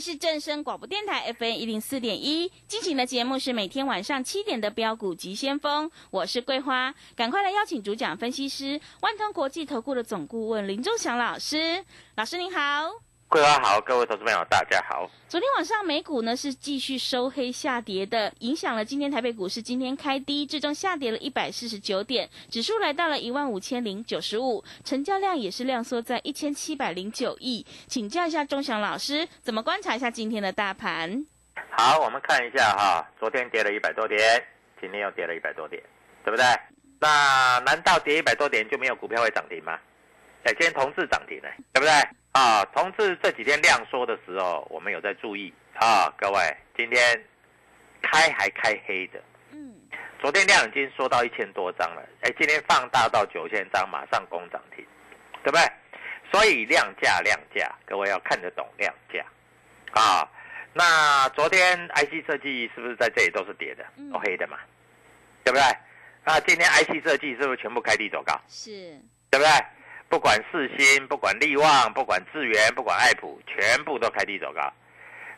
是正声广播电台 FM 一零四点一，进行的节目是每天晚上七点的标股及先锋，我是桂花，赶快来邀请主讲分析师万通国际投顾的总顾问林忠祥老师，老师您好。桂花好，各位投资朋友大家好。昨天晚上美股呢是继续收黑下跌的，影响了今天台北股市今天开低，最终下跌了一百四十九点，指数来到了一万五千零九十五，成交量也是量缩在一千七百零九亿。请教一下钟祥老师，怎么观察一下今天的大盘？好，我们看一下哈，昨天跌了一百多点，今天又跌了一百多点，对不对？那难道跌一百多点就没有股票会涨停吗？哎，今天同志涨停了，对不对？啊，同志这几天量缩的时候，我们有在注意啊，各位，今天开还开黑的，嗯，昨天量已经缩到一千多张了，哎，今天放大到九千张，马上攻涨停，对不对？所以量价量价，各位要看得懂量价啊。那昨天 IC 设计是不是在这里都是跌的，都黑的嘛，对不对？那今天 IC 设计是不是全部开低走高？是，对不对？不管四星，不管利旺，不管智源，不管爱普，全部都开低走高。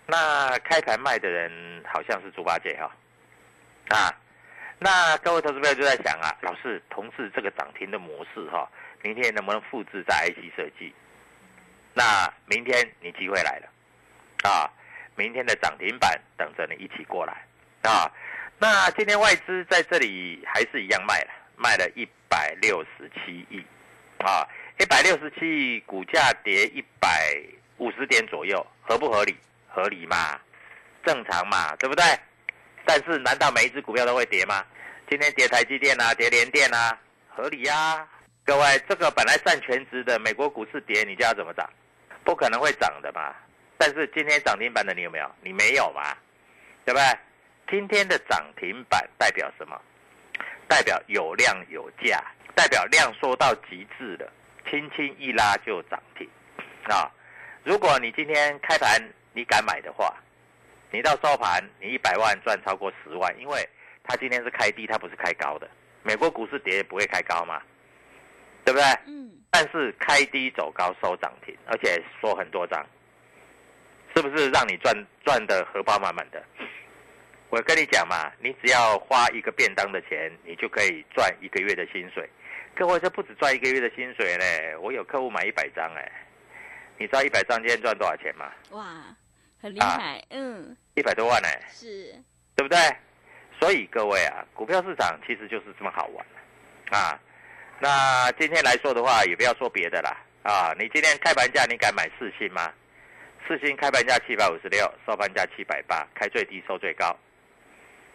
那开盘卖的人好像是猪八戒哈，啊，那各位投资朋友就在想啊，老师，同志这个涨停的模式哈，明天能不能复制在 IC 设计？那明天你机会来了，啊，明天的涨停板等着你一起过来啊。那今天外资在这里还是一样卖了，卖了一百六十七亿，啊。一百六十七亿，股价跌一百五十点左右，合不合理？合理嘛，正常嘛，对不对？但是难道每一只股票都会跌吗？今天跌台积电啊，跌联电啊，合理呀？各位，这个本来占全值的美国股市跌，你叫它怎么涨？不可能会涨的嘛。但是今天涨停板的你有没有？你没有嘛？对不对？今天的涨停板代表什么？代表有量有价，代表量缩到极致了。轻轻一拉就涨停，啊！如果你今天开盘你敢买的话，你到收盘你一百万赚超过十万，因为它今天是开低，它不是开高的。美国股市跌也不会开高嘛，对不对？嗯。但是开低走高收涨停，而且说很多张，是不是让你赚赚的荷包满满的？我跟你讲嘛，你只要花一个便当的钱，你就可以赚一个月的薪水。各位，这不止赚一个月的薪水嘞。我有客户买一百张，哎，你知道一百张今天赚多少钱吗？哇，很厉害，嗯，一百多万呢，是，对不对？所以各位啊，股票市场其实就是这么好玩啊。那今天来说的话，也不要说别的啦，啊，你今天开盘价你敢买四星吗？四星开盘价七百五十六，收盘价七百八，开最低收最高，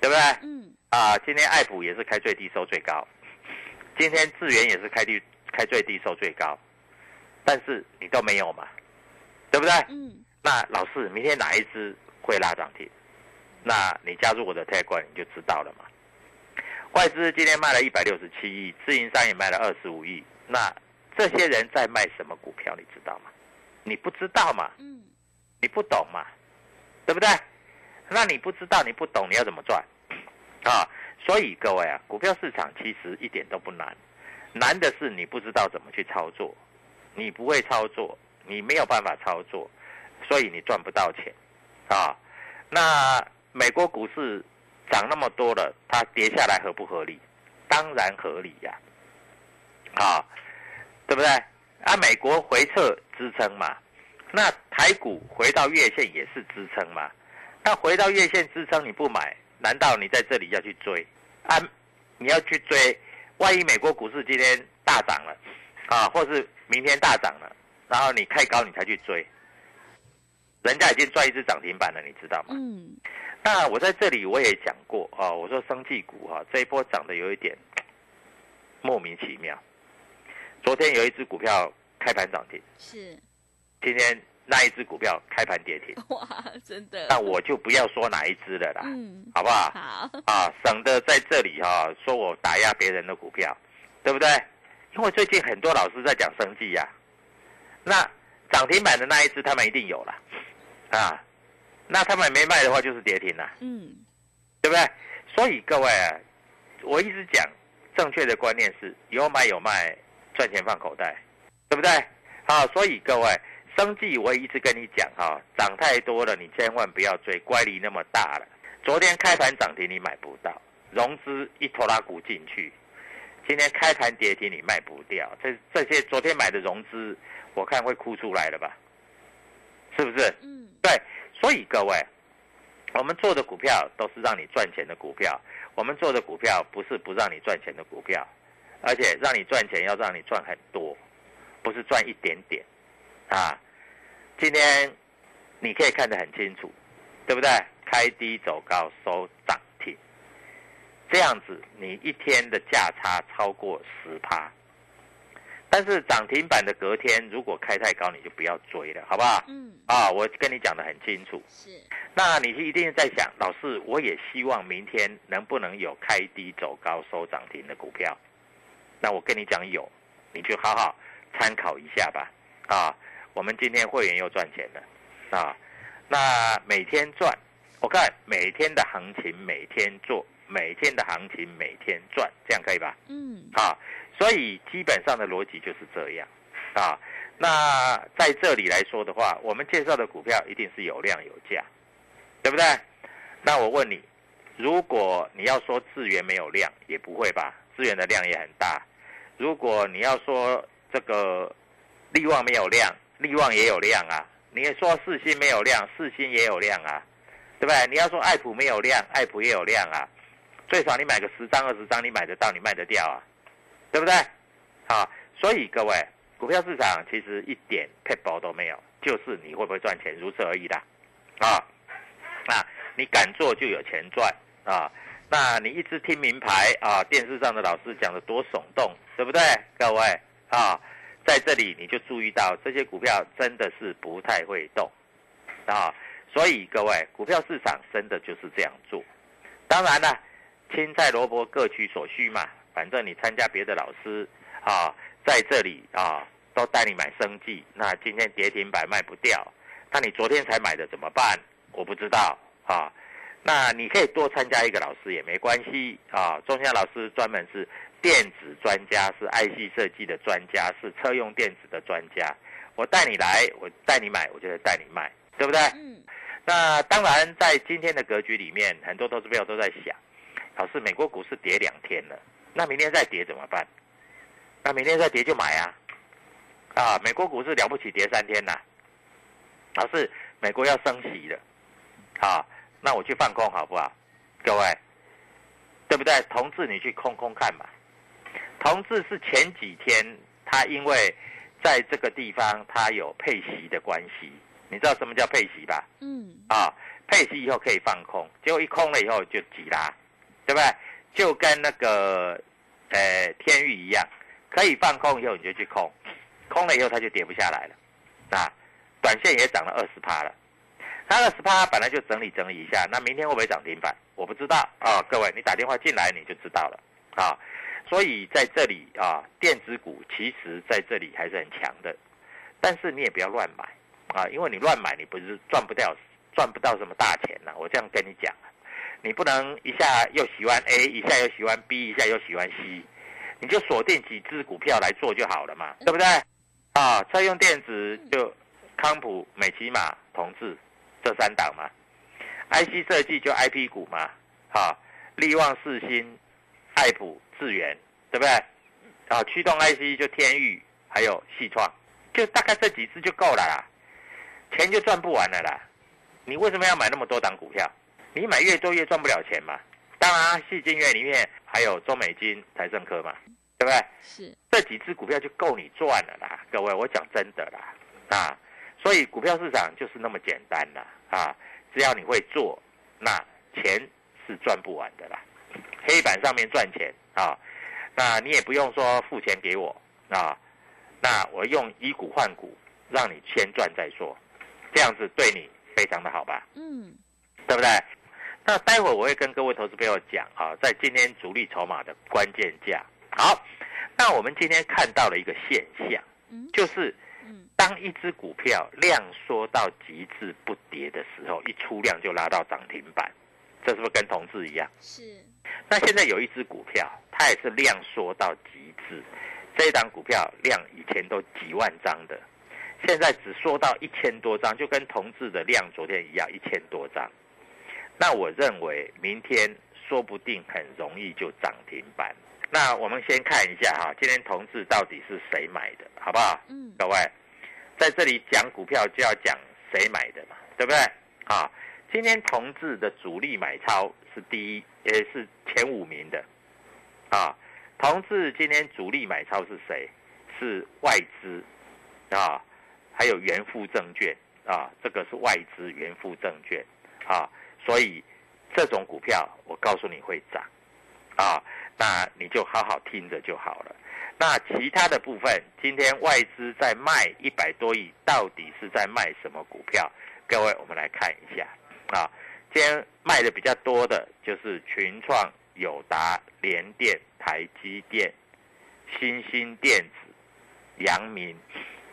对不对？嗯。啊，今天爱普也是开最低收最高。今天智源也是开低开最低收最高，但是你都没有嘛，对不对？嗯。那老师，明天哪一支会拉涨停？那你加入我的泰冠你就知道了嘛。外资今天卖了一百六十七亿，自营商也卖了二十五亿。那这些人在卖什么股票？你知道吗？你不知道嘛？嗯。你不懂嘛？对不对？那你不知道，你不懂，你要怎么赚？啊？所以各位啊，股票市场其实一点都不难，难的是你不知道怎么去操作，你不会操作，你没有办法操作，所以你赚不到钱，啊，那美国股市涨那么多了，它跌下来合不合理？当然合理呀，啊，对不对？啊，美国回撤支撑嘛，那台股回到月线也是支撑嘛，那回到月线支撑你不买，难道你在这里要去追？啊，你要去追，万一美国股市今天大涨了，啊，或是明天大涨了，然后你开高你才去追，人家已经赚一只涨停板了，你知道吗？嗯。那我在这里我也讲过啊，我说生技股哈这一波涨得有一点莫名其妙。昨天有一只股票开盘涨停，是。今天。那一只股票开盘跌停，哇，真的！那我就不要说哪一只了啦，嗯，好不好？好啊，省得在这里哈说我打压别人的股票，对不对？因为最近很多老师在讲生计呀，那涨停板的那一只他们一定有了，啊，那他们没卖的话就是跌停了，嗯，对不对？所以各位啊，我一直讲正确的观念是有买有卖，赚钱放口袋，对不对？好，所以各位，生计我也一直跟你讲哈，涨太多了，你千万不要追，乖离那么大了。昨天开盘涨停你买不到，融资一拖拉股进去，今天开盘跌停你卖不掉，这这些昨天买的融资，我看会哭出来了吧？是不是？嗯，对，所以各位，我们做的股票都是让你赚钱的股票，我们做的股票不是不让你赚钱的股票，而且让你赚钱要让你赚很多，不是赚一点点，啊，今天你可以看得很清楚，对不对？开低走高收涨停，这样子你一天的价差超过十趴。但是涨停板的隔天如果开太高，你就不要追了，好不好？嗯，啊，我跟你讲的很清楚。是，那你是一定在想，老师，我也希望明天能不能有开低走高收涨停的股票？那我跟你讲有，你就好好参考一下吧。啊，我们今天会员又赚钱了，啊，那每天赚，我看每天的行情每天做，每天的行情每天赚，这样可以吧？嗯，啊，所以基本上的逻辑就是这样啊。那在这里来说的话，我们介绍的股票一定是有量有价，对不对？那我问你，如果你要说资源没有量，也不会吧？资源的量也很大。如果你要说这个利旺没有量，利旺也有量啊。你也说四星没有量，四星也有量啊，对不对？你要说爱普没有量，爱普也有量啊。最少你买个十张二十张，你买得到，你卖得掉啊，对不对？好，所以各位，股票市场其实一点配包都没有，就是你会不会赚钱，如此而已的。啊，啊，你敢做就有钱赚啊。那你一直听名牌啊，电视上的老师讲的多耸动，对不对？各位啊，在这里你就注意到这些股票真的是不太会动啊。所以各位，股票市场真的就是这样做。当然了。青菜萝卜各取所需嘛，反正你参加别的老师啊，在这里啊都带你买生计，那今天跌停板卖不掉，那你昨天才买的怎么办？我不知道啊。那你可以多参加一个老师也没关系啊。中兴老师专门是电子专家，是 IC 设计的专家，是车用电子的专家。我带你来，我带你买，我就带你卖，对不对？嗯。那当然，在今天的格局里面，很多投资朋友都在想。老师，美国股市跌两天了，那明天再跌怎么办？那明天再跌就买啊！啊，美国股市了不起跌三天呐。老师，美国要升息了，啊，那我去放空好不好？各位，对不对？同志，你去空空看嘛。同志是前几天他因为在这个地方他有配息的关系，你知道什么叫配息吧？嗯。啊，配息以后可以放空，结果一空了以后就急啦。对不对？就跟那个，呃，天域一样，可以放空以后你就去空，空了以后它就跌不下来了，啊，短线也涨了二十趴了，那二十趴本来就整理整理一下，那明天会不会涨停板？我不知道啊，各位你打电话进来你就知道了啊，所以在这里啊，电子股其实在这里还是很强的，但是你也不要乱买啊，因为你乱买你不是赚不掉，赚不到什么大钱呐，我这样跟你讲。你不能一下又喜欢 A，一下又喜欢 B，一下又喜欢 C，你就锁定几只股票来做就好了嘛，对不对？啊，车用电子就康普、美骑马、同志这三档嘛，IC 设计就 IP 股嘛，哈，力旺、四星、爱普、智源，对不对？啊，驱动 IC 就天域，还有细创，就大概这几只就够了啦，钱就赚不完了啦。你为什么要买那么多档股票？你买越多越赚不了钱嘛？当然，细金月里面还有中美金、台盛科嘛，对不对？是这几只股票就够你赚了啦，各位，我讲真的啦，啊，所以股票市场就是那么简单啦，啊，只要你会做，那钱是赚不完的啦，黑板上面赚钱啊，那你也不用说付钱给我啊，那我用以股换股，让你先赚再说，这样子对你非常的好吧？嗯，对不对？那待会我会跟各位投资朋友讲啊，在今天主力筹码的关键价。好，那我们今天看到了一个现象，嗯就是嗯当一只股票量缩到极致不跌的时候，一出量就拉到涨停板，这是不是跟同志一样？是那现在有一只股票，它也是量缩到极致，这一档股票量以前都几万张的，现在只缩到一千多张，就跟同志的量昨天一样，一千多张。那我认为明天说不定很容易就涨停板。那我们先看一下哈，今天同志到底是谁买的，好不好？嗯各位，在这里讲股票就要讲谁买的嘛，对不对？啊，今天同志的主力买超是第一，也是前五名的，啊，同志今天主力买超是谁？是外资，啊，还有元富证券，啊，这个是外资元富证券，啊，所以这种股票我告诉你会涨，啊，那你就好好听着就好了。那其他的部分，今天外资在卖一百多亿，到底是在卖什么股票？各位，我们来看一下啊。今天卖的比较多的就是群创、友达、联电、台积电、新兴电子、阳明，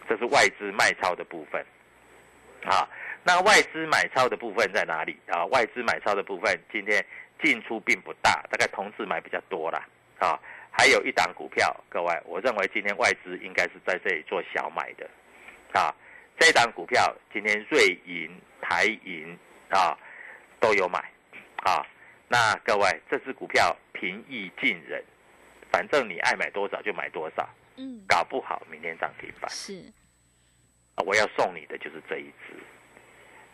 这是外资卖超的部分啊。那外资买超的部分在哪里啊？外资买超的部分今天进出并不大，大概同志买比较多啦啊。还有一档股票，各位，我认为今天外资应该是在这里做小买的，啊，这档股票今天瑞银、台银啊都有买，啊，那各位这只股票平易近人，反正你爱买多少就买多少，嗯。搞不好明天涨停板，是。啊，我要送你的就是这一只，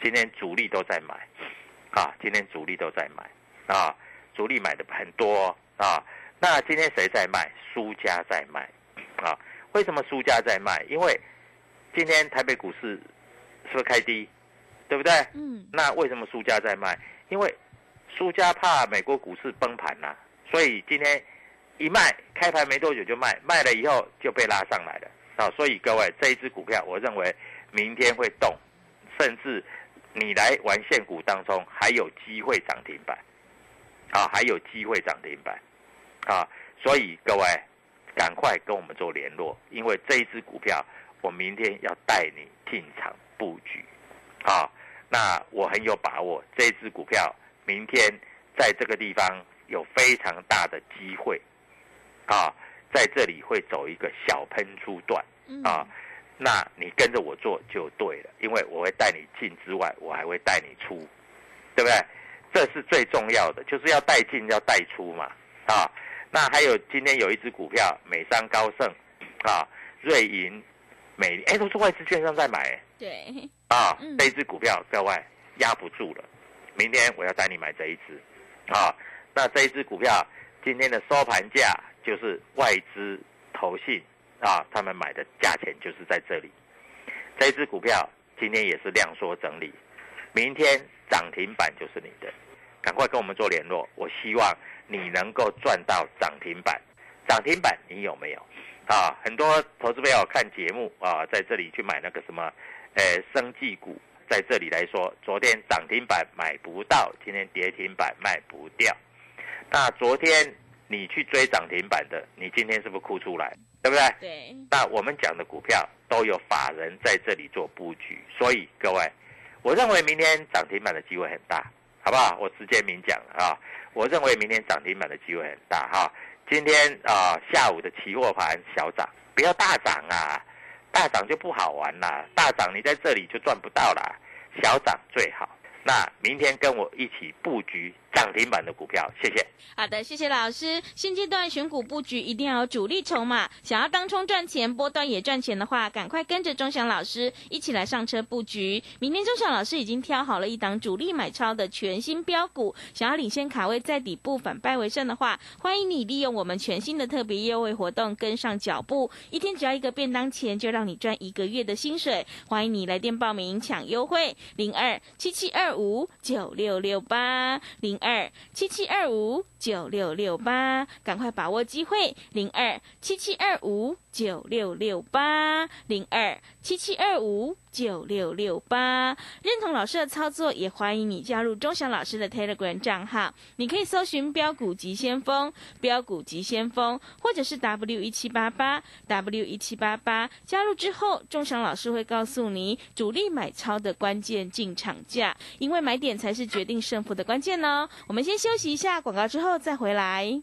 今天主力都在买，啊，今天主力都在买，啊，主力买的很多。啊。那今天谁在卖？输家在卖，啊，为什么输家在卖？因为今天台北股市是不是开低，对不对？嗯那为什么输家在卖？因为输家怕美国股市崩盘呐、所以今天一卖，开盘没多久就卖，卖了以后就被拉上来了啊。所以各位，这一只股票，我认为明天会动，甚至你来玩现股当中还有机会涨停板啊，还有机会涨停板啊。所以各位，赶快跟我们做联络，因为这一只股票，我明天要带你进场布局啊。那我很有把握，这一只股票明天在这个地方有非常大的机会啊，在这里会走一个小喷出段嗯啊。那你跟着我做就对了，因为我会带你进之外，我还会带你出，对不对？这是最重要的，就是要带进要带出嘛啊。那还有今天有一只股票，美商高盛啊，瑞银、美丽，哎，都是外资券商在买，哎对。啊嗯，这一只股票各位压不住了，明天我要带你买这一只，啊，那这一只股票今天的收盘价就是外资投信啊，他们买的价钱就是在这里，这一只股票今天也是量缩整理，明天涨停板就是你的，赶快跟我们做联络，我希望你能够赚到涨停板，涨停板你有没有？啊，很多投资朋友看节目啊，在这里去买那个什么，呃，生技股，在这里来说，昨天涨停板买不到，今天跌停板卖不掉。那昨天你去追涨停板的，你今天是不是哭出来？对不对？对那我们讲的股票都有法人在这里做布局，所以各位，我认为明天涨停板的机会很大，好不好？我直接明讲啊，我认为明天涨停板的机会很大哈。今天啊、下午的期货盘小涨，不要大涨啊，大涨就不好玩啦，大涨你在这里就赚不到啦，小涨最好。那明天跟我一起布局涨停板的股票，谢谢。好的，谢谢老师。现阶段选股布局一定要有主力筹码，想要当冲赚钱、波段也赚钱的话，赶快跟着钟祥老师一起来上车布局。明天钟祥老师已经挑好了一档主力买超的全新标股，想要领先卡位在底部反败为胜的话，欢迎你利用我们全新的特别优惠活动跟上脚步，一天只要一个便当钱，就让你赚一个月的薪水。欢迎你来电报名抢优惠，零二七七二五九六六八零二七七二五九六六八，赶快把握机会，零二七七二五九六六八零二七七二五九六六八，认同老师的操作，也欢迎你加入钟祥老师的 Telegram 账号。你可以搜寻“标股急先锋”、“标股急先锋”，或者是 W 一七八八 W 一七八八。加入之后，钟祥老师会告诉你主力买超的关键进场价，因为买点才是决定胜负的关键呢。我们先休息一下广告，之后再回来。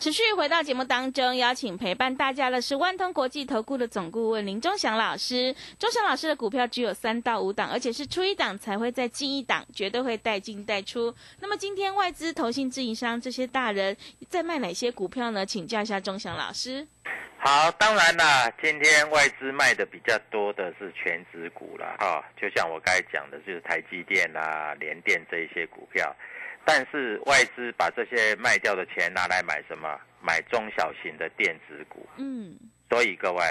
持续回到节目当中，邀请陪伴大家的是万通国际投顾的总顾问林忠祥老师。忠祥老师的股票只有三到五档，而且是出一档才会再进一档，绝对会带进带出。那么今天外资、投信、自营商这些大人在卖哪些股票呢？请教一下忠祥老师。好，当然啦，今天外资卖的比较多的是全指股了哈，就像我刚才讲的，就是台积电啦、联电这一些股票。但是外资把这些卖掉的钱拿来买什么？买中小型的电子股。嗯，所以各位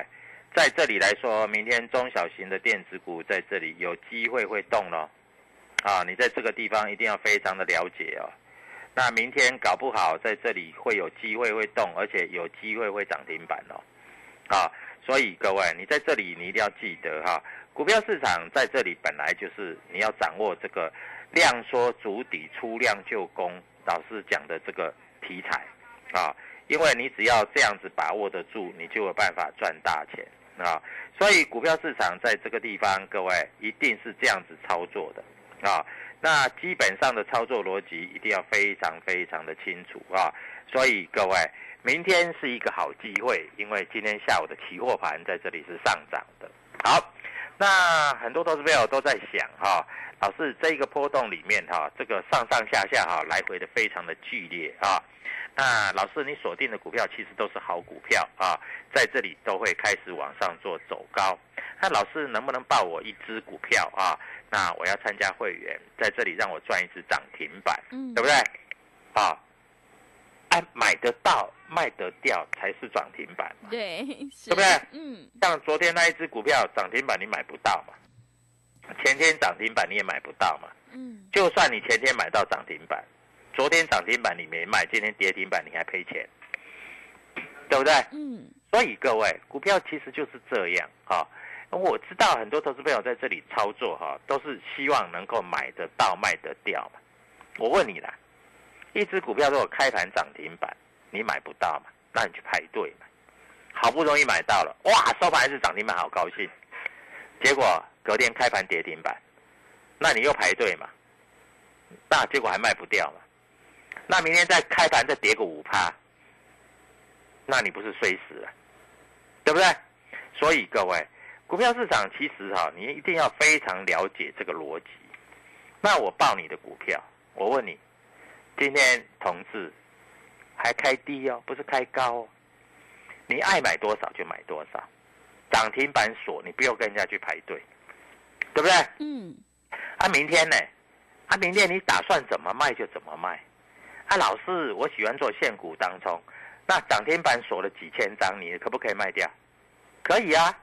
在这里来说，明天中小型的电子股在这里有机会会动咯。啊，你在这个地方一定要非常的了解哦。那明天搞不好在这里会有机会会动，而且有机会会涨停板哦。啊，所以各位你在这里你一定要记得哈，股票市场在这里本来就是你要掌握这个。量缩足底出量就攻，老师讲的这个题材啊，因为你只要这样子把握得住，你就有办法赚大钱啊。所以股票市场在这个地方，各位一定是这样子操作的啊。那基本上的操作逻辑一定要非常非常的清楚啊。所以各位，明天是一个好机会，因为今天下午的期货盘在这里是上涨的。好，那很多投资朋友都在想哈。老师，这一个波动里面哈，这个上上下下哈，来回的非常的剧烈啊。那老师，你锁定的股票其实都是好股票啊，在这里都会开始往上做走高。那老师能不能报我一只股票啊？那我要参加会员，在这里让我赚一只涨停板，嗯，对不对？啊，哎，买得到卖得掉才是涨停板嘛，对，对不对？嗯，像昨天那一只股票涨停板，你买不到嘛？前天涨停板你也买不到嘛，嗯，就算你前天买到涨停板，昨天涨停板你没卖，今天跌停板你还赔钱，对不对？嗯，所以各位股票其实就是这样哈。我知道很多投资朋友在这里操作哈，都是希望能够买得到卖得掉嘛。我问你啦，一只股票如果开盘涨停板你买不到嘛，那你去排队嘛。好不容易买到了，哇，收盘还是涨停板，好高兴。结果隔天开盘跌停板，那你又排队嘛？那结果还卖不掉嘛？那明天再开盘再跌个五趴，那你不是衰死了？对不对？所以各位，股票市场其实哈，你一定要非常了解这个逻辑。那我报你的股票，我问你，今天同志还开低哦，不是开高哦，你爱买多少就买多少。涨停板锁，你不用跟人家去排队，对不对？嗯。啊，明天呢？啊，明天你打算怎么卖就怎么卖。啊，老师，我喜欢做现股当中，那涨停板锁了几千张，你可不可以卖掉？可以啊，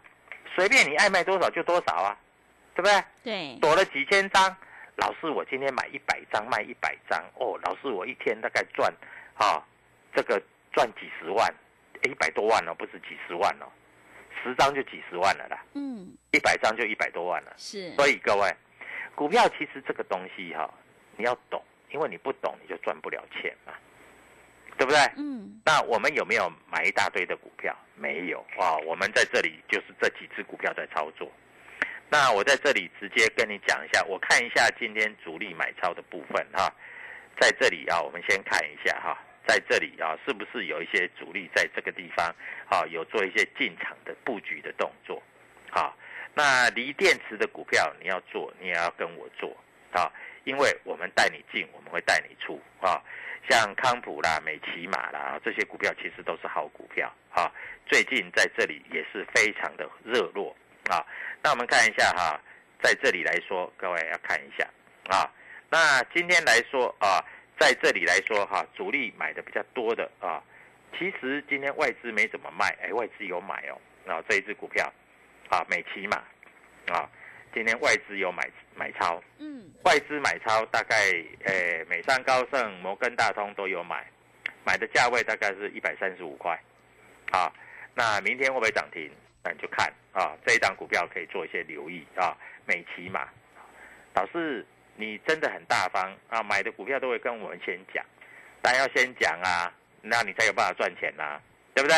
随便你爱卖多少就多少啊，对不对？对。锁了几千张，老师，我今天买一百张卖一百张，哦，老师，我一天大概赚，啊，这个赚几十万，一百多万哦，不是几十万哦。十张就几十万了啦，嗯，一百张就一百多万了，是。所以各位，股票其实这个东西哈，你要懂，因为你不懂你就赚不了钱嘛，对不对？嗯。那我们有没有买一大堆的股票？没有啊，我们在这里就是这几只股票在操作。那我在这里直接跟你讲一下，我看一下今天主力买超的部分哈，在这里啊，我们先看一下哈。在这里啊，是不是有一些主力在这个地方啊，有做一些进场的布局的动作？好，那锂电池的股票你要做，你也要跟我做啊，因为我们带你进，我们会带你出啊。像康普啦、美骑马啦这些股票，其实都是好股票啊。最近在这里也是非常的热络啊。那我们看一下哈，在这里来说，各位要看一下啊。那今天来说啊，在这里来说哈，主力买的比较多的啊，其实今天外资没怎么卖，哎，外资有买哦。啊，这一只股票啊，美骑嘛啊，今天外资有买买超，嗯，外资买超大概诶，美商高盛、摩根大通都有买，买的价位大概是一百三十五块，啊，那明天会不会涨停？那你就看啊，这一档股票可以做一些留意啊，美琪嘛，老师。你真的很大方啊！买的股票都会跟我们先讲，但要先讲啊，那你才有办法赚钱呐，对不对？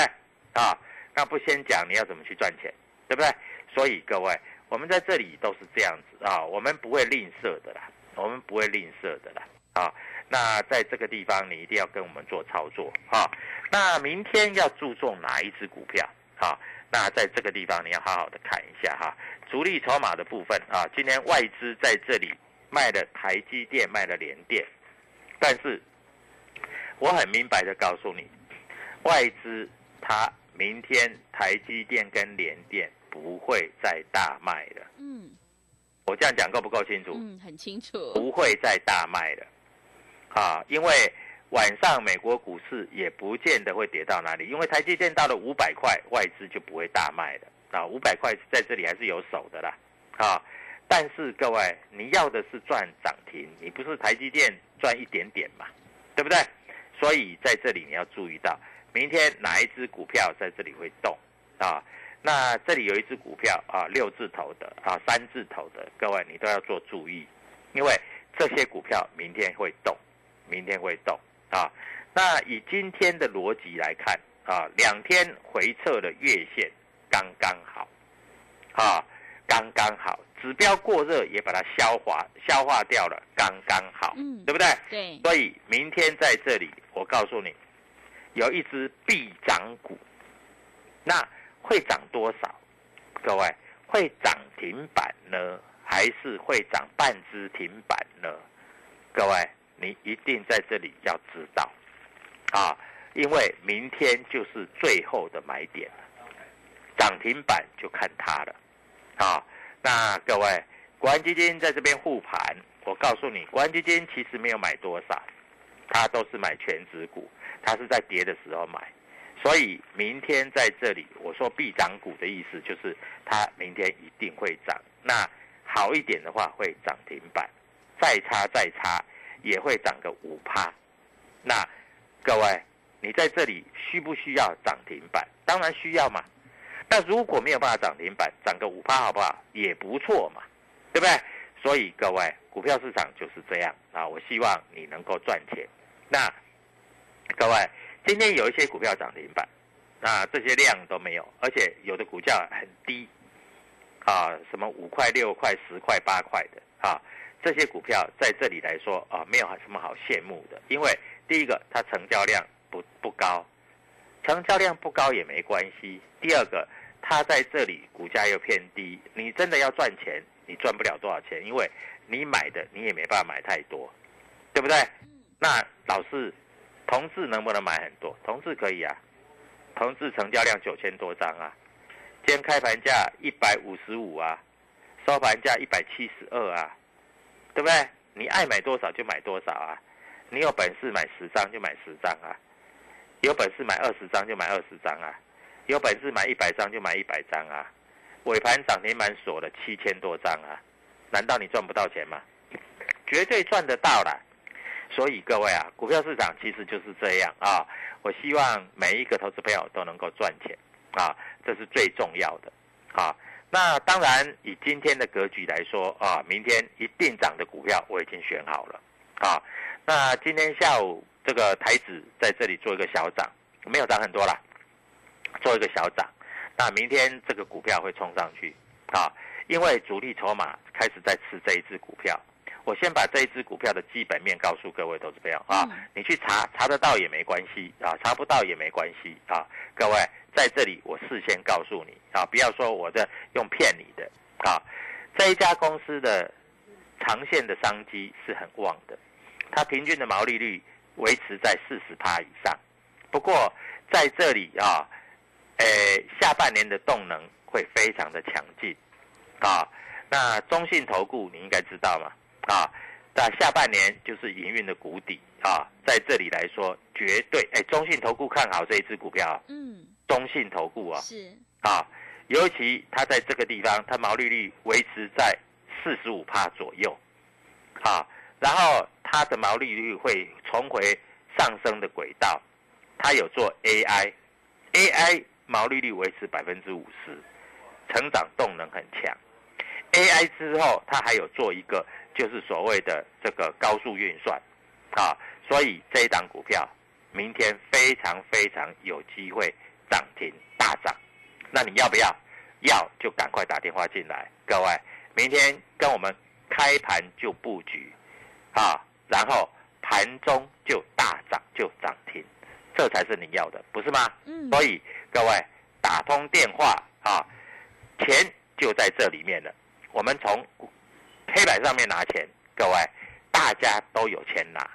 啊，那不先讲，你要怎么去赚钱？对不对？所以各位，我们在这里都是这样子啊，我们不会吝啬的啦，我们不会吝啬的啦。啊，那在这个地方，你一定要跟我们做操作啊。那明天要注重哪一只股票？啊，那在这个地方你要好好的看一下哈，主力筹码的部分啊，今天外资在这里。卖了台积电，卖了联电，但是我很明白的告诉你，外资它明天台积电跟联电不会再大卖了。嗯，我这样讲够不够清楚？嗯，很清楚。不会再大卖了，啊，因为晚上美国股市也不见得会跌到哪里，因为台积电到了五百块，外资就不会大卖了。啊，五百块在这里还是有手的啦，啊。但是各位，你要的是赚涨停，你不是台积电赚一点点嘛，对不对？所以在这里你要注意到，明天哪一只股票在这里会动啊？那这里有一只股票啊，六字头的啊，三字头的，各位你都要做注意，因为这些股票明天会动，明天会动啊。那以今天的逻辑来看啊，两天回撤的月线刚刚好啊。刚刚好，指标过热也把它消化消化掉了，刚刚好，嗯，对不对？对。所以明天在这里，我告诉你，有一只必涨股，那会涨多少？各位，会涨停板呢，还是会涨半只停板呢？各位，你一定在这里要知道。啊，因为明天就是最后的买点涨停板就看它了。好，那各位，国安基金在这边护盘，我告诉你，国安基金其实没有买多少，它都是买全指股，它是在跌的时候买，所以明天在这里，我说必涨股的意思就是它明天一定会涨，那好一点的话会涨停板，再差再差也会涨个五趴，那各位，你在这里需不需要涨停板？当然需要嘛。那如果没有办法涨停板，涨个五趴好不好？也不错嘛，对不对？所以各位，股票市场就是这样啊。我希望你能够赚钱。那各位，今天有一些股票涨停板，那这些量都没有，而且有的股价很低啊，什么五块、六块、十块、八块的啊，这些股票在这里来说啊，没有什么好羡慕的，因为第一个它成交量不不高，成交量不高也没关系。第二个。它在这里股价又偏低，你真的要赚钱，你赚不了多少钱，因为你买的你也没办法买太多，对不对？那老是同志能不能买很多？同志可以啊，同志成交量九千多张啊，今天开盘价一百五十五啊，收盘价一百七十二啊，对不对？你爱买多少就买多少啊，你有本事买十张就买十张啊，有本事买二十张就买二十张啊。有本事买一百张就买一百张啊！尾盘涨停板锁了七千多张啊！难道你赚不到钱吗？绝对赚得到啦！所以各位啊，股票市场其实就是这样啊！我希望每一个投资朋友都能够赚钱啊，这是最重要的啊！那当然，以今天的格局来说啊，明天一定涨的股票我已经选好了啊！那今天下午这个台子在这里做一个小涨，没有涨很多啦。做一个小涨，那明天这个股票会冲上去，啊，因为主力筹码开始在吃这一只股票。我先把这一只股票的基本面告诉各位投资朋友啊，你去查查得到也没关系啊，查不到也没关系啊。各位在这里我事先告诉你啊，不要说我在用骗你的啊。这一家公司的长线的商机是很旺的，它平均的毛利率维持在四十趴以上。不过在这里啊，呃，下半年的动能会非常的强劲啊。那中信投顾你应该知道嘛啊？那下半年就是营运的谷底啊，在这里来说，绝对哎，中信投顾看好这一只股票。嗯，中信投顾啊，是啊，尤其它在这个地方，它毛利率维持在四十五帕左右，啊，然后它的毛利率会重回上升的轨道。它有做 AI，AI 毛利率维持百分之五十，成长动能很强。AI 之后，它还有做一个。就是所谓的这个高速运算，啊，所以这一档股票明天非常非常有机会涨停大涨，那你要不要？要就赶快打电话进来，各位，明天跟我们开盘就布局，啊，然后盘中就大涨就涨停，这才是你要的，不是吗？嗯。所以各位打通电话啊，钱就在这里面了，我们从。黑板上面拿钱，各位，大家都有钱拿，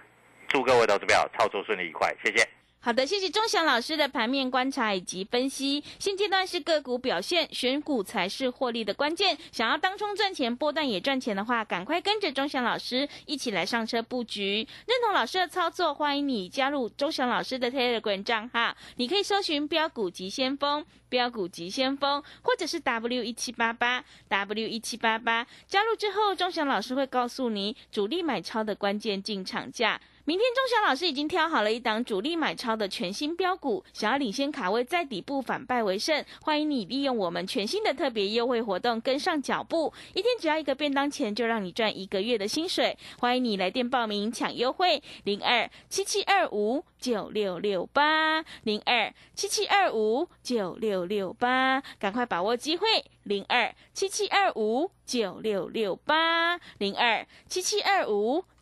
祝各位投资票操作顺利愉快，谢谢。好的，谢谢钟祥老师的盘面观察以及分析。现阶段是个股表现，选股才是获利的关键。想要当冲赚钱，波段也赚钱的话，赶快跟着钟祥老师一起来上车布局。认同老师的操作，欢迎你加入钟祥老师的 Telegram 账号，你可以搜寻“标股急先锋”、“标股急先锋”或者是 W 一七八八 W 一七八八。加入之后，钟祥老师会告诉你主力买超的关键进场价。明天钟祥老师已经挑好了一档主力买超的全新标股，想要领先卡位，在底部反败为胜，欢迎你利用我们全新的特别优惠活动跟上脚步，一天只要一个便当钱，就让你赚一个月的薪水。欢迎你来电报名抢优惠，零二七七二五九六六八零二七七二五九六六八，赶快把握机会，零二七七二五九六六八零二七七二五。